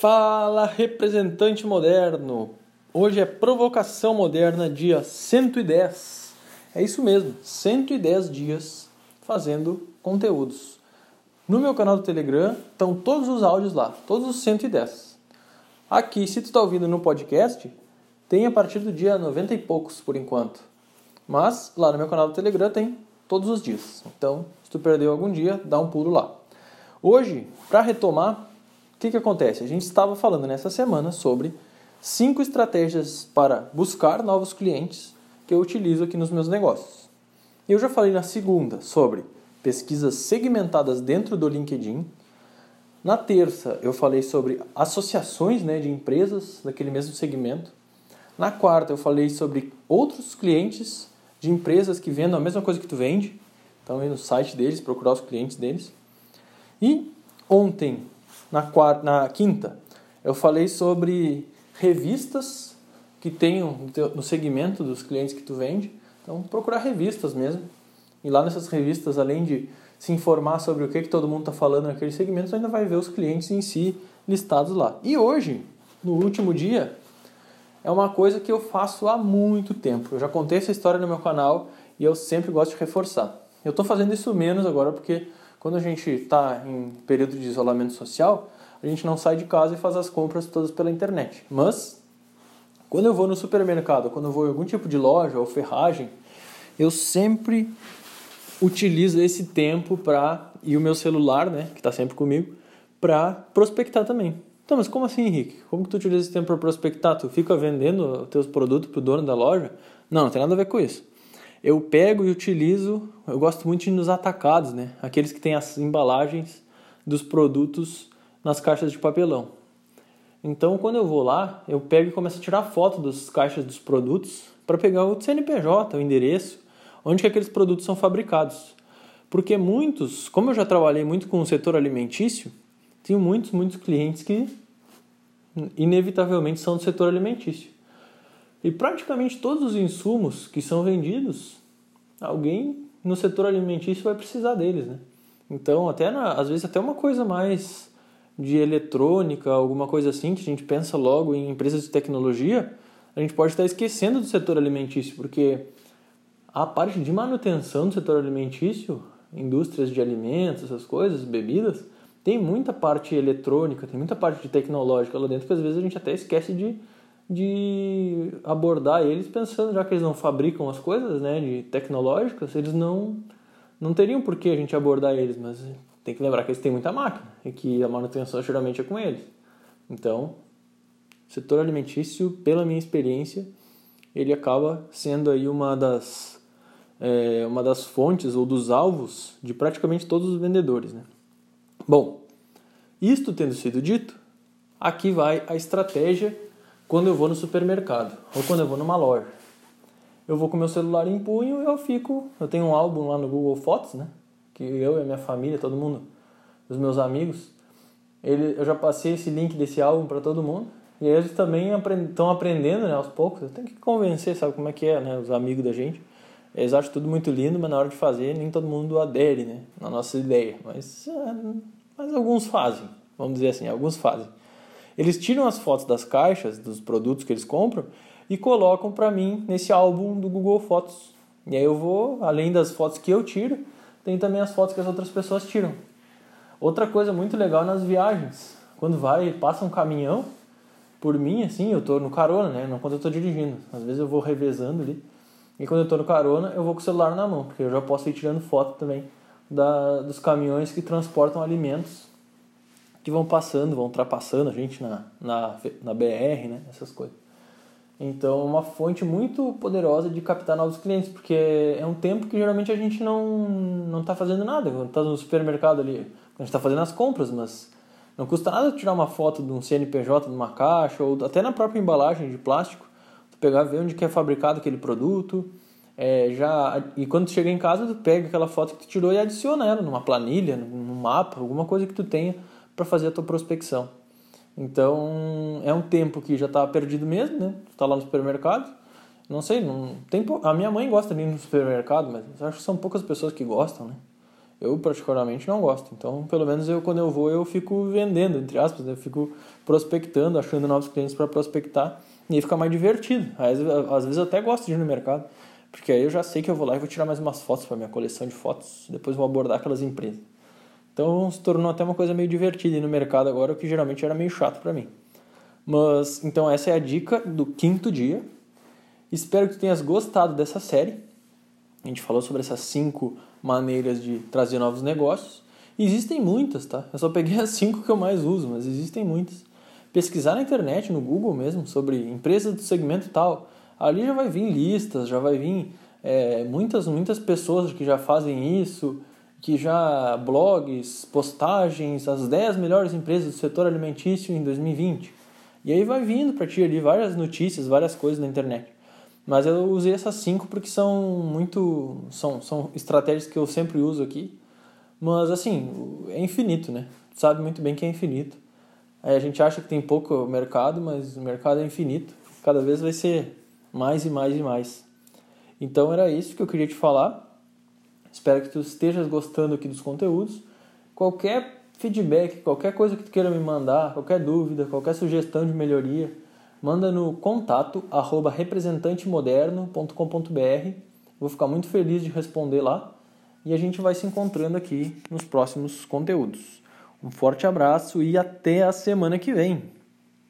Fala, representante moderno! Hoje é Provocação Moderna, dia 110. É isso mesmo, 110 dias fazendo conteúdos. No meu canal do Telegram estão todos os áudios lá, todos os 110. Aqui, se tu está ouvindo no podcast, tem a partir do dia 90 e poucos por enquanto. Mas lá no meu canal do Telegram tem todos os dias. Então, se tu perdeu algum dia, dá um pulo lá. Hoje, para retomar, que, que acontece? A gente estava falando nessa semana sobre cinco estratégias para buscar novos clientes que eu utilizo aqui nos meus negócios. Eu já falei na segunda sobre pesquisas segmentadas dentro do LinkedIn. Na terça, eu falei sobre associações né, de empresas daquele mesmo segmento. Na quarta, eu falei sobre outros clientes de empresas que vendem a mesma coisa que tu vende. Então, ir no site deles, procurar os clientes deles. E ontem, na, quarta, na quinta, eu falei sobre revistas que tenham no segmento dos clientes que tu vende. Então, procurar revistas mesmo. E lá nessas revistas, além de se informar sobre o que, que todo mundo está falando naquele segmento, você ainda vai ver os clientes em si listados lá. E hoje, no último dia, é uma coisa que eu faço há muito tempo. Eu já contei essa história no meu canal e eu sempre gosto de reforçar. Eu estou fazendo isso menos agora porque quando a gente está em período de isolamento social, a gente não sai de casa e faz as compras todas pela internet. Mas, quando eu vou no supermercado, quando eu vou em algum tipo de loja ou ferragem, eu sempre utilizo esse tempo para e o meu celular, né, que está sempre comigo, para prospectar também. Então, mas como assim, Henrique? Como que tu utiliza esse tempo para prospectar? Tu fica vendendo os teus produtos para o dono da loja? Não, não tem nada a ver com isso eu pego e utilizo, eu gosto muito de nos atacados, né? Aqueles que têm as embalagens dos produtos nas caixas de papelão. Então, quando eu vou lá, eu pego e começo a tirar foto das caixas dos produtos para pegar o CNPJ, o endereço, onde que aqueles produtos são fabricados. Porque muitos, como eu já trabalhei muito com o setor alimentício, tenho muitos, muitos clientes que inevitavelmente são do setor alimentício. E praticamente todos os insumos que são vendidos, alguém no setor alimentício vai precisar deles, né? Então, até na, às vezes até uma coisa mais de eletrônica, alguma coisa assim, que a gente pensa logo em empresas de tecnologia, a gente pode estar esquecendo do setor alimentício, porque a parte de manutenção do setor alimentício, indústrias de alimentos, essas coisas, bebidas, tem muita parte eletrônica, tem muita parte de tecnológica lá dentro que às vezes a gente até esquece de de abordar eles pensando, já que eles não fabricam as coisas né, de tecnológicas, eles não, não teriam por que a gente abordar eles, mas tem que lembrar que eles têm muita máquina e que a manutenção geralmente é com eles. Então, setor alimentício, pela minha experiência, ele acaba sendo aí uma das, é, uma das fontes ou dos alvos de praticamente todos os vendedores. Né? Bom, isto tendo sido dito, aqui vai a estratégia quando eu vou no supermercado ou quando eu vou numa loja. Eu vou com meu celular em punho e eu fico. Eu tenho um álbum lá no Google Fotos, né? Que eu e a minha família, todo mundo, os meus amigos, ele, eu já passei esse link desse álbum para todo mundo. E eles também estão aprendendo, né, aos poucos. Eu tenho que convencer, sabe como é que é, né, os amigos da gente. Eles acham tudo muito lindo, mas na hora de fazer nem todo mundo adere, né, na nossa ideia. Mas, é, mas alguns fazem, vamos dizer assim, alguns fazem. Eles tiram as fotos das caixas, dos produtos que eles compram e colocam para mim nesse álbum do Google Fotos. E aí eu vou, além das fotos que eu tiro, tem também as fotos que as outras pessoas tiram. Outra coisa muito legal nas viagens, quando vai, passa um caminhão por mim, assim, eu tô no carona, né? Não quando eu tô dirigindo. Às vezes eu vou revezando ali. E quando eu tô no carona, eu vou com o celular na mão, porque eu já posso ir tirando foto também da, dos caminhões que transportam alimentos que vão passando, vão ultrapassando a gente na, na, na BR, né? Essas coisas. Então, é uma fonte muito poderosa de captar novos clientes, porque é um tempo que geralmente a gente não não está fazendo nada. Quando está no supermercado ali, a gente está fazendo as compras, mas não custa nada tirar uma foto de um CNPJ numa caixa ou até na própria embalagem de plástico, tu pegar ver onde que é fabricado aquele produto. É, já e quando tu chega em casa, tu pega aquela foto que tu tirou e adiciona ela numa planilha, num mapa, alguma coisa que tu tenha para fazer a tua prospecção. Então, é um tempo que já está perdido mesmo, né? Tu tá lá no supermercado. Não sei, não tem a minha mãe gosta de ir no supermercado, mas acho que são poucas pessoas que gostam, né? Eu particularmente não gosto. Então, pelo menos eu quando eu vou, eu fico vendendo, entre aspas, né? eu fico prospectando, achando novos clientes para prospectar e aí fica mais divertido. Às, às vezes eu até gosto de ir no mercado, porque aí eu já sei que eu vou lá e vou tirar mais umas fotos para minha coleção de fotos, depois vou abordar aquelas empresas. Então se tornou até uma coisa meio divertida no mercado agora, o que geralmente era meio chato para mim. Mas então essa é a dica do quinto dia. Espero que tu tenhas gostado dessa série. A gente falou sobre essas cinco maneiras de trazer novos negócios. Existem muitas, tá? Eu só peguei as cinco que eu mais uso, mas existem muitas. Pesquisar na internet, no Google mesmo, sobre empresas do segmento tal, ali já vai vir listas, já vai vir é, muitas, muitas pessoas que já fazem isso, que já blogs, postagens, as 10 melhores empresas do setor alimentício em 2020. E aí vai vindo para ti ali várias notícias, várias coisas na internet. Mas eu usei essas cinco porque são muito. São, são estratégias que eu sempre uso aqui. Mas assim, é infinito, né? Tu sabe muito bem que é infinito. Aí a gente acha que tem pouco mercado, mas o mercado é infinito. Cada vez vai ser mais e mais e mais. Então era isso que eu queria te falar. Espero que tu estejas gostando aqui dos conteúdos. Qualquer feedback, qualquer coisa que tu queira me mandar, qualquer dúvida, qualquer sugestão de melhoria, manda no contato arroba representantemoderno.com.br. Vou ficar muito feliz de responder lá e a gente vai se encontrando aqui nos próximos conteúdos. Um forte abraço e até a semana que vem!